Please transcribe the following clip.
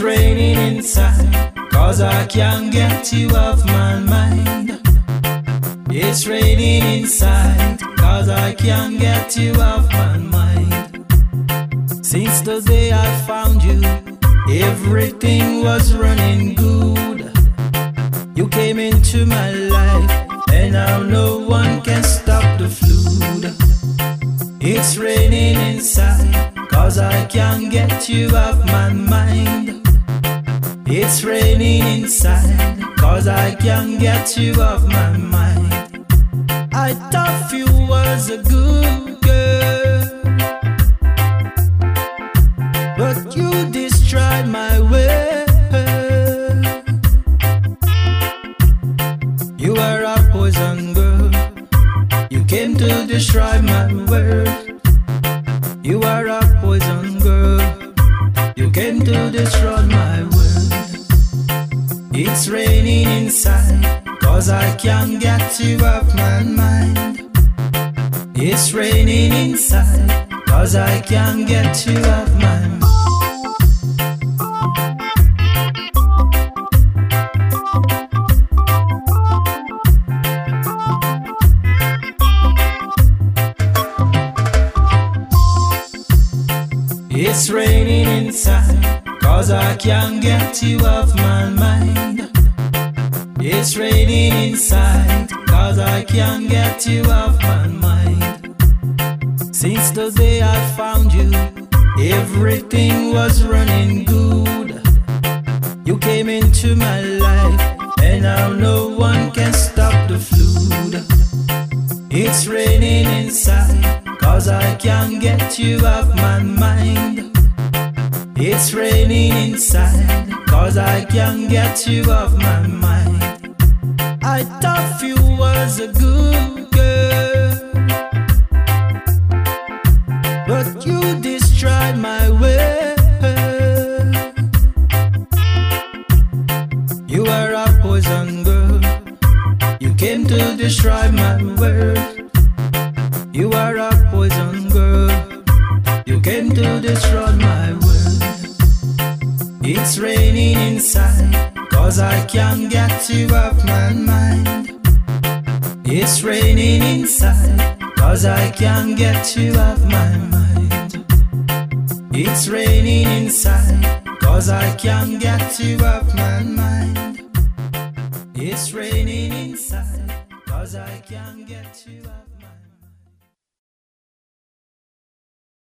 It's raining inside, cause I can't get you off my mind. It's raining inside, cause I can't get you off my mind. Since the day I found you, everything was running good. You came into my life, and now no one can stop the flood. It's raining inside, cause I can't get you off my mind. It's raining inside, cause I can't get you off my mind. I thought you was a good girl, but you destroyed my world. You are a poison girl, you came to destroy my world. You are a poison girl, you came to destroy my world. It's raining inside, cause I can't get you off my mind. It's raining inside, cause I can't get you off my mind. It's raining inside, cause I can't get you off my mind. It's raining inside, cause I can't get you off my mind. Since the day I found you, everything was running good. You came into my life, and now no one can stop the flood. It's raining inside, cause I can't get you off my mind. It's raining inside, cause I can't get you off my mind. I thought you was a good girl, but you destroyed my world. You are a poison girl, you came to destroy my world. You are a poison girl, you came to destroy my world. It's raining inside, cause I can't get you off my mind. It's raining inside, cause I can't get you off my mind. It's raining inside, cause I can't get you off my mind. It's raining inside, cause I can't get you off my mind.